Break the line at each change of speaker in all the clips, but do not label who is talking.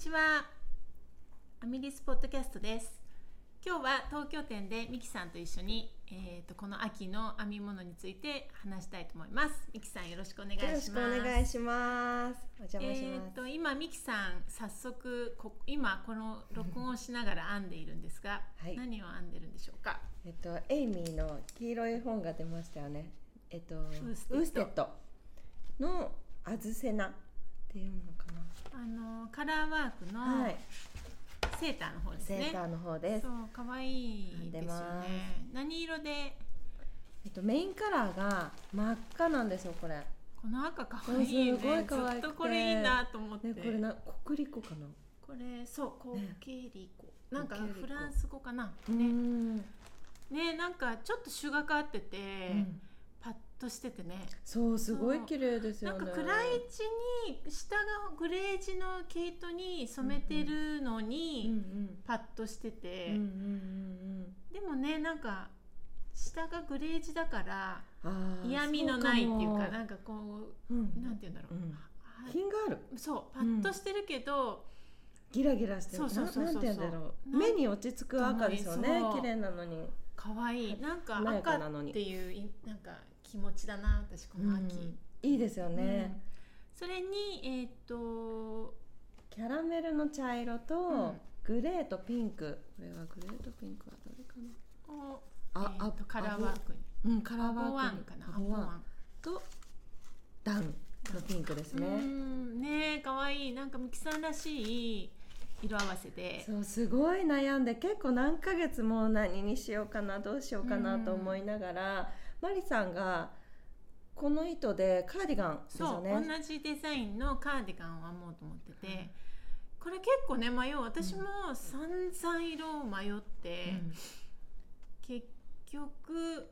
ちは。アミリスポッドキャストです。今日は東京店でミキさんと一緒に、えー、とこの秋の編み物について話したいと思います。ミキさんよろしくお願いします。
よろしくお願いします。お邪魔し
えー、
ます、
と今ミキさん早速こ今この録音をしながら編んでいるんですが、
はい。
何を編んでるんでしょうか？
えっとエイミーの黄色い本が出ましたよね。えっと Worsted。Worstedのアズセナっていうのか
あのカラーワークの
なはい。
セーターの方ですね、
セーターの方です。
そう可愛いですよね。何色で？
えっとメインカラーが真っ赤なんですよこれ。ね
この赤可愛いね。
すごい可愛くて。
ずっとこれいいなと思って。
これなコクリコかな？
これそうコ
ね
ケリコ、なんかフランス語かな？
う
ね
ん。
ね。なんかちょっと種がかってて、
うん
としててね。
そうすごい綺麗ですよね。
なんか暗い地に下がグレージの毛糸に染めてるの
うんう
に
ん。
パッとしてて、
うんうんうん
でもねなんか下がグレージだから嫌味のないっていうかなんかこ
うん。
うなんて言うんだろう、
うん。
は
品がある。
そうパッとしてるけど、
ギラギラしてる。
そうそう
ななんて言うんだろう。目に落ち着く赤ですよね。綺麗なのに。
可愛い。なんか赤
なのに。
っていういなんか気持ちだな私この秋、
うん。いいですよね、
それにえーっと
キャラメルの茶色と、
うん。
グレーとピンク。これはグレーとピンクはどれかな。
お
あ
えーっと
あ
カラーワークに。
うんカラーワークに。
ワンかな。
アボワン。とダウンのピンクですね、
うんねえ可愛い。なんかミキさんらしい色合わせで。
そうすごい悩んで結構何ヶ月も何にしようかなどうしようかなと思いながら、マリさんがこの糸でカーディガンです
そう、
よね
同じデザインのカーディガンを編もうと思ってて、これ結構ね迷う私も散々色を迷って、
うん。
結局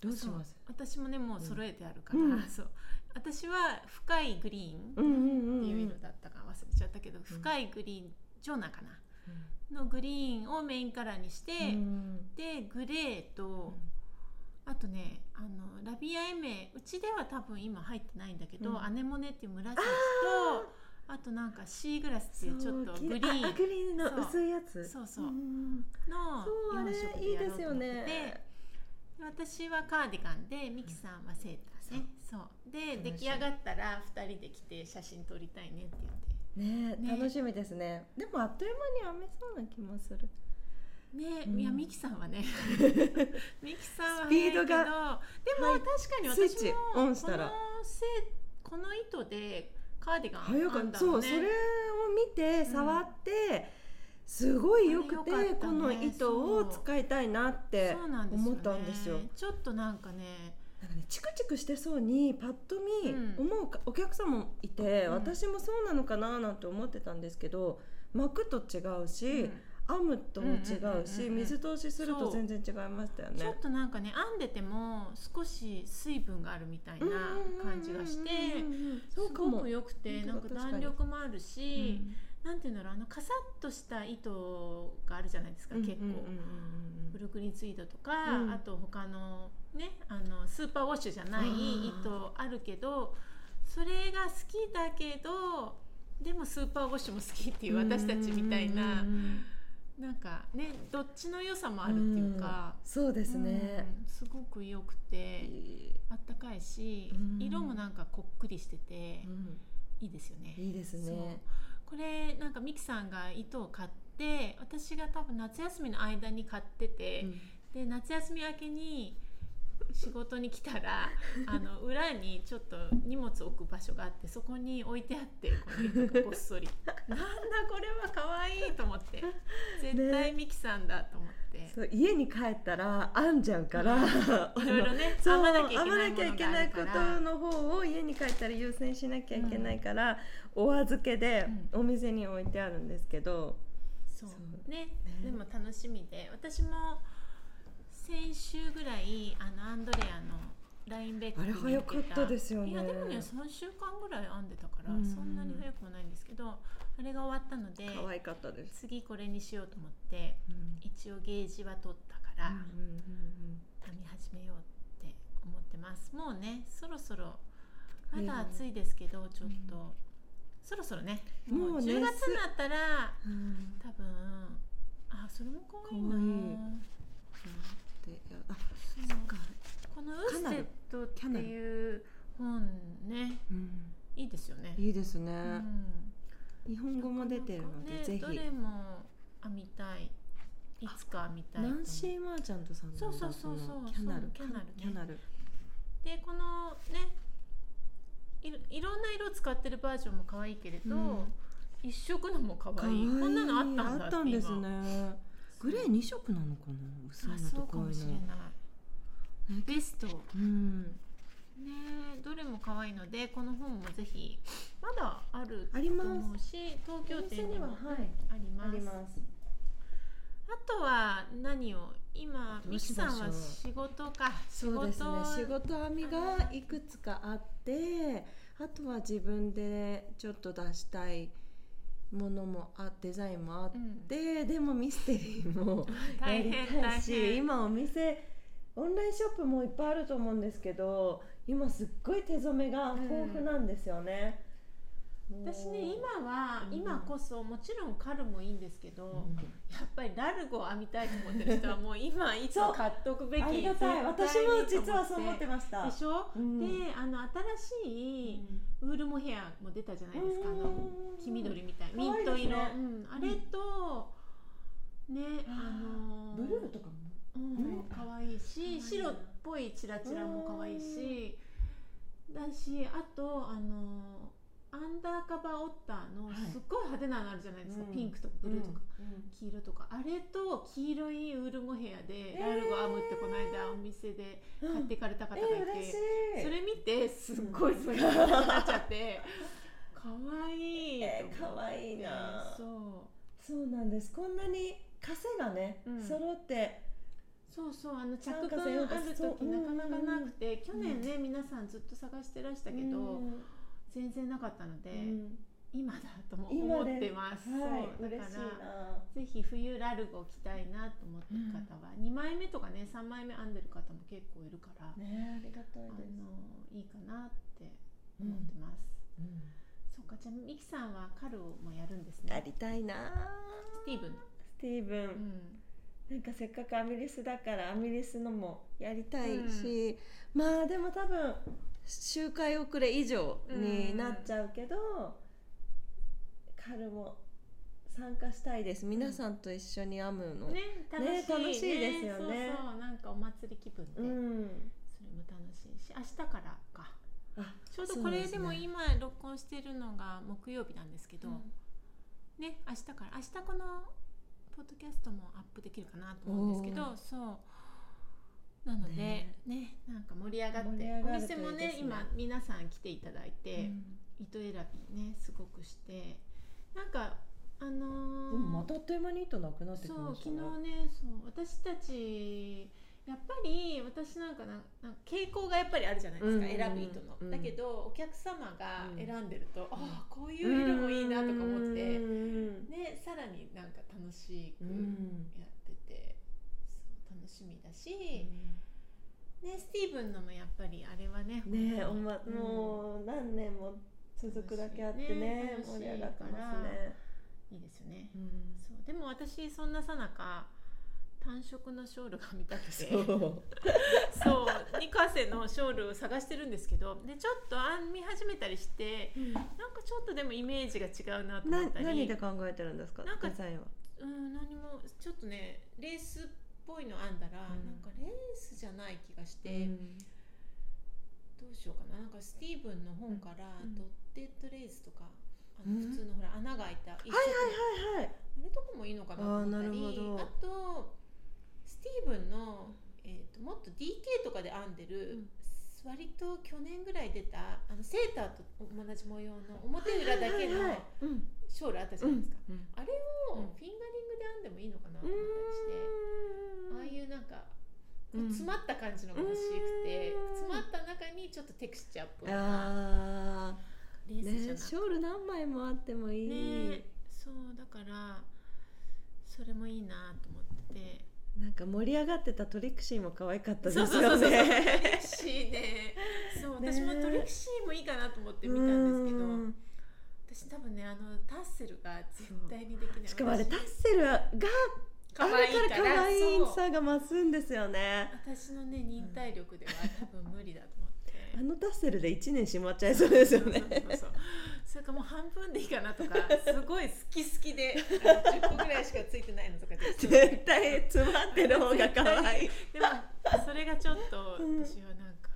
どうします？
私もねもう揃えてあるから、
うん。
そう。私は深いグリーン
うんうんうんうん
っていう色だったか忘れちゃったけど、深いグリーンジョナかなのグリーンをメインカラーにして、
うん。
でグレーと、あとねあのラビアエメうちでは多分今入ってないんだけど、
うん。
アネモネっていう紫とあとなんかシーグラスっていうちょっとグリーン。
グリーンの薄いやつ。
そうそう。
うん
の
そうあれ
4色
いいですよ
でやろうと思ってて。
ね。
私はカーディガンでミキさんはセーターね、そう。で出来上がったら2人で来て写真撮りたいねって言って。
ね
ね。
楽しみですね。でもあっという間に編めそうな気もする
ね、
うん。
いやミキさんはね。ミキさんは
スピードが
でも
はい。
確かに私も
オンしたら。
このせこの糸でカーディガン
早
んだのね
ったそうそれを見て触って、すごい良くてこの糸を使いたいなって思ったんですよ。
ちょっとなんかね。
なんかねチクチクしてそうにパッと見
うん。
思うか、お客さんもいて、
うん。
私もそうなのかななんて思ってたんですけど巻くと違うし、
うん
編むとも違うし、
うんうんうんうん
水通しすると全然違いましたよね。
ちょっとなんかね編んでても少し水分があるみたいな感じがしてすごく良くてなんか弾力もあるし、なんていうんだろうあのカサッとした糸があるじゃないですか、結構。ブルクリンツイードとか、
うん。
あと他のねあのスーパーウォッシュじゃない糸あるけどそれが好きだけどでもスーパーウォッシュも好きっていう私たちみたいななんかねどっちの良さもあるっていうか、
そうですね、
うん。すごく良くてあったかいし、
うん。
色もなんかこっくりしてて
うん。
いいですよね。
いいですね。
これなんかミキさんが糸を買って私が多分夏休みの間に買ってて、
うん。
で夏休み明けに仕事に来たら あの裏にちょっと荷物置く場所があってそこに置いてあってこの糸がこっそり。なんだこれは可愛いと思って。絶対ミキさんだと思って、
そう家に帰ったら編んじゃうから、
いろいろね
そう
編まなきゃいけない
ことの方を家に帰ったら優先しなきゃいけないから、お預けでお店に置いてあるんですけど、
そう
そう
ね。
ね。
でも楽しみで。私も先週ぐらいあのアンドレアのラインベック
あれ早かったですよね。
いやでもね3週間ぐらい編んでたから、
うん。
そんなに早くもないんですけどあれが終わったので
可愛かったです。
次これにしようと思って
うん。
一応ゲージは取ったから、
うんうんうん
編み始めようって思ってます。もうねそろそろま
冬
だ暑いですけどちょっとそろそろね
もうね
もう10月になったら
うん。
多分あそれも可愛いな
可愛いでいやあ
そう
そっか
この Worsted っていう本ね
うん。
いいですよね。
いいですね、
うん。
日本語も出てるので、
ね
ぜひ。
どれも編みたい。いつか編みたい
ナンシー・マーチャントさんなんだ
そうそうそう。そう Canal Canal ね。
Canal。
でこのねいろいろんな色を使ってるバージョンも可愛いけれど、
うん。
一色のも可
かわい。い
愛い。こんなのあったんだって
あったんです
今
ね。グレー2色なのかな？薄い
あ
の
そうかも
と濃いの
しれない。
ね
ベスト。ね
うん。
どれも可愛いのでこの本もぜひまだあると
あります。
思うし東京店にも
ははい。
あります。
あ
とは何を？今ミキさんは仕事か。仕
そうですね。仕
事。
事編みがいくつかあってあとは自分でちょっと出したいものもあデザインもあって、でもミステリーも や
大
り
変大
たいし
変。
今お店オンラインショップもいっぱいあると思うんですけど今すっごい手染めが豊富なんですよね、もう。
私ね今は、
うん。
今こそもちろんカルもいいんですけど、
うん。
やっぱりラルゴを編みたいと思ってる人はもう今いつ買っとくべき
ありがたい。私も実はそう思ってました。
でしょ、
うん。
であの新しいウールモヘアも出たじゃないですか、あの黄緑みたい。ミント色、あれと、ねあの
ブルーとかも
うん、可愛いし白っぽいチラチラも可愛いしだしあとあのアンダーカバーオッターの
はい。
すっごい派手なのあるじゃないですか、
うん。
ピンクとかブルーとか、
うん。
黄色とか。あれと黄色いウールモヘアで
えー。
ラルゴ編むってこの間お店で買っていかれた方がいて、それ見てすっごいそれがなっちゃって 可愛い
可愛いな。
そう。
そうなんです。こんなに枷がね、
うん。
揃って
そうそうあの着
参加
分
性が
ある時なかなかなくて去年ね、
う
皆さんずっと探してらしたけど、
うん。
全然なかったので、
うん。
今だと思ってます、
はい。
だから
な。
ぜひ冬ラルゴ着たいなと思ってる方は、2枚目とかね3枚目編んでる方も結構いるから、
ねありがたい
あの
です、
いいかなって思ってます、そうかじゃあミキさんはカルをもやるんですね。
やりたいな
スティーブン。
スティーブン、
うん
なんかせっかくアミリスだからアミリスのもやりたいし、まあでも多分周回遅れ以上になっちゃうけど、カルも参加したいです。皆さんと一緒に編むの、
ね楽しい,、
ね楽しいですよね。
そうそう。なんかお祭り気分で、
うん。
それも楽しいし。明日からか。
あ
ちょうどこれでも今録音してるのが木曜日なんですけど、
うん。
ね明日から。明日このポッドキャストもアップできるかなと思うんですけどそう。なのでね。
ね
なんか盛り上がってお店も
ね
ね今皆さん来ていただいて、
うん。
糸選びねすごくしてなんかあのー
でもまたあっという間に糸なくなってき
そう昨
ましたね。
日ねそう私たちやっぱり私なんかななんか傾向がやっぱりあるじゃないですか、
うんうんうん。
選ぶ糸の、
うん。
だけどお客様が選んでると、
うん。
ああこういう色もいいなとか思って、
うん
ねさらになんか楽しく
うん。
やってて、楽しみだし、ねスティーブンのもやっぱりあれはね
ねえおま、
うん
もう何年も続くだけあってね
ね
盛り上がってますね。
いいですよね、
うん。
そうでも私そんなさなか単色のショールが見たくて。
そう。
そうニカセのショールを探してるんですけどでちょっと編み始めたりしてなんかちょっとでもイメージが違うなと
な
思ったり。
何で考えてるんですか？
なんか
デザインは。
うん何もちょっとねレースっぽいの編んだら、
うん。
なんかレースじゃない気がして、
うん。
どうしようかな。なんかスティーブンの本から、
うん。
ドッテッドレースとかあ
うん。
の普通のほら穴が開いた一色
はいはいはい。
あれとかもいいのかなと思ったり。
あーなるほど。
あとスティーブンの、えー、ともっと DK とかで編んでる、割と去年ぐらい出たあのセーターと同じ模様の表裏だけのショールあったじゃないですか、
うん。
あれを
うん。
フィンガリングで編んでもいいのかなと
う
思ったりして、ああいうなんか詰まった感じのが欲しくて、
うん。
詰まった中にちょっとテクスチャーっぽいな
あ
レ
ーねショール何枚もあってもいい。
ねそうだからそれもいいなと思ってて
なんか盛り上がってたトリクシーも可愛かったです
そうそうそうそうトリ
よね。
クシーねそう
ね
私もトリクシーもいいかなと思って見たんですけど、
うん。
私多分ねあのタッセルが絶対にできない。
しかもあれタッ
私
セルが
可愛いから
可愛いさが増すんですよね。
私のね忍耐力では多分無理だと思って。
あのタッセルで1年しまっちゃいそうですよね
それかもう半分でいいかなとか すごい好き好きであの10個ぐらいしかついてないのとかで
絶対詰まってる方が可愛い。
でもそれがちょっと
うん。
私はなんか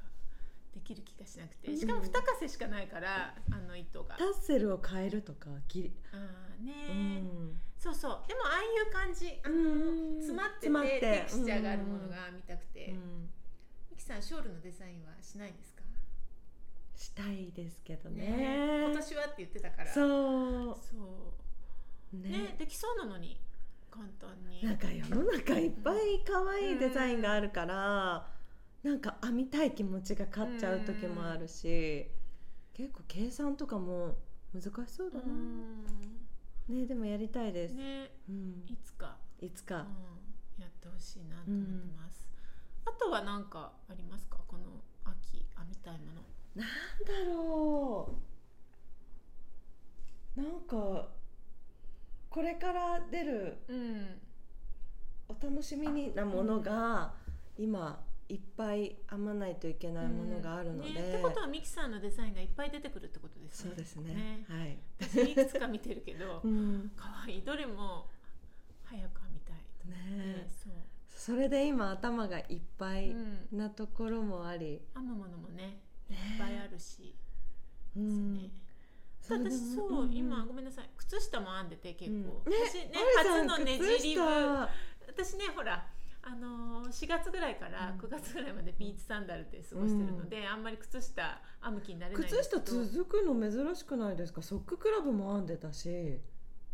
できる気がしなくて。しかも2かせしかないからあの糸が。
タッセルを変えるとかぎり、
あーね
う
ー、
ん、
そうそう。でもああいう感じ。
うん。
詰まって
て
て。テクスチャーがあるものが見たくて、
うん。
ミキさんショールのデザインはしないですか？
したいですけどね。
ね。今年はって言ってたから。
そう。
そう。
ね。
ねできそうなのに簡単に。
なんか世の中いっぱい可愛いデザインがあるから、なんか編みたい気持ちが勝っちゃう時もあるし、結構計算とかも難しそうだ
う
な、ねでもやりたいです、
んね。
うん、
いつか、
いつか、
うん、やってほしいなと思ってます、あとは何かありますか？この秋編みたいもの
なんだろう。なんかこれから出る
うん
お楽しみになものが今いっぱい編まないといけないものがあるので、
ね。ってことはミキさんのデザインがいっぱい出てくるってことですね。
そうですね。はい、
私いくつか見てるけど
うん。
可愛い。どれも早く編みたいと思って、
ね
そう。
それで今頭がいっぱい
うん、
なところもあり、
編むものもねいっぱいあるし、ね私そう、今ごめんなさい。靴下も編んでて結構、私ね初のねじり部
靴下。
私ねほらあのー4月ぐらいから
うん。
9月ぐらいまでビーチサンダルで過ごしてるので、あんまり靴下編む気になれない
靴下続くの珍しくないですか？ソッククラブも編んでたし、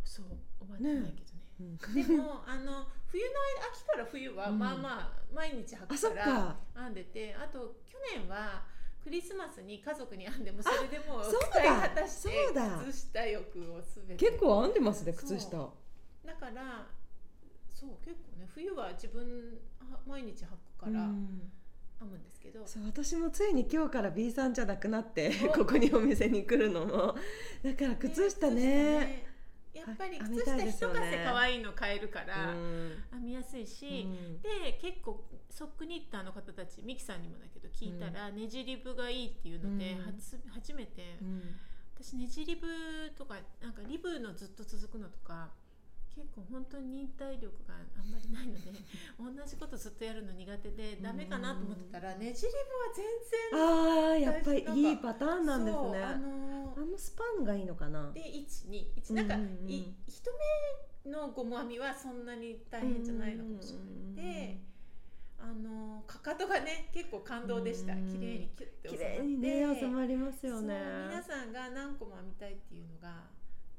そう覚えてないけどね。
うん。
でもあの冬の間秋から冬は
うん。
まあまあ毎日履
あ
くか
ら
編んでてあと去年はクリスマスに家族に編んでもそれでもう
そうだ。
使い果たして靴下欲をすべて
結構編んでますね靴下。
だからそう結構ね冬は自分あ毎日履くから
うん。
編むんですけど、
そう私もついに今日から B さんじゃなくなって
お
ここにお店に来るのも。だから靴下ね。
ねやっぱり靴下かせ可愛いの買えるから
うん。
編みやすいし、
うん。
で結構ソックニッターの方たちミキさんにもだけど聞いたら、ねじり部がいいっていうので、
うん。
初初めて、
うん。
私ねじり部とかなんかリブのずっと続くのとか結構本当に忍耐力があんまりないので 同じことずっとやるの苦手でダメかなと思ってたら、ねじり部は全然
あーやっぱりいいパターンなんですね。あ
あのー
のスパンがいいのかな？
で121なんか、
うんうんうん。
い一目のゴム編みはそんなに大変じゃないのかもしれない。であのかかとがね結構感動でした。
うん
綺麗にキュッて収
綺
ま
にね収まりますよね。
皆さんが何個も編みたいっていうのが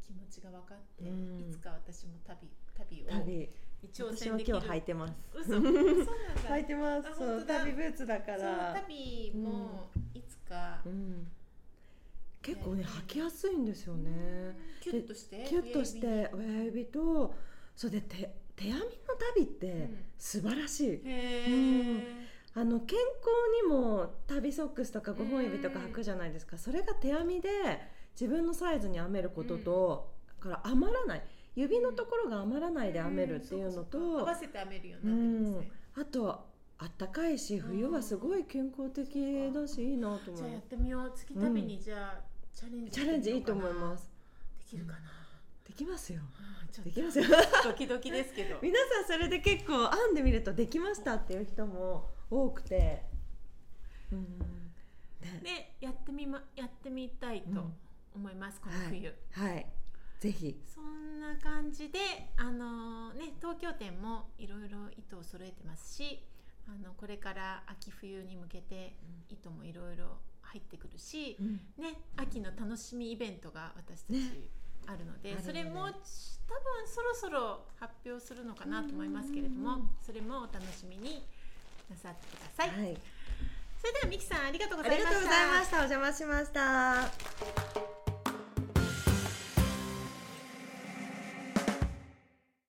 気持ちが分かって、
うん。
いつか私も旅旅を
旅。
に挑
私は
戦できる。
今日履いてます。
嘘。そうなんだ。
履いてます。
あ
そう旅ブーツだから。
旅もいつか、
うん結構ね履きやすいんですよね。
キュッとして
キュッとして親指とそうで手手編みの旅って
うん。
素晴らしい、うん。あの健康にも旅ソックスとか5本指とか履くじゃないですか、それが手編みで自分のサイズに編めることと、だから余らない。指のところが余らないで編めるっていうのと、
合わせて編めるようになってるんですね、
あとあったかいし冬はすごい健康的だしいいなと思う。
じゃあやってみよう。月旅にじゃあ、チャレンジ
チャレンジいいと思います。
できるかな、
できますよ。できますよ。
ドキドキですけど。
皆さんそれで結構編んでみるとできましたっていう人も多くて。うん。ね
でやってみまやってみたいと思います、この冬、
はい。ぜひ。
そんな感じであのね東京店もいろいろ糸を揃えてますしあのこれから秋冬に向けて糸もいろいろ入ってくるし、ね秋の楽しみイベントが私たち、
ね。
あるので
あるので。
それも多分そろそろ発表するのかなと思いますけれども、
うん。うんうん
それもお楽しみになさってください、
はい。
それではミキさんありがとうご
あ
ざいました。
りがとうございました。お邪魔しました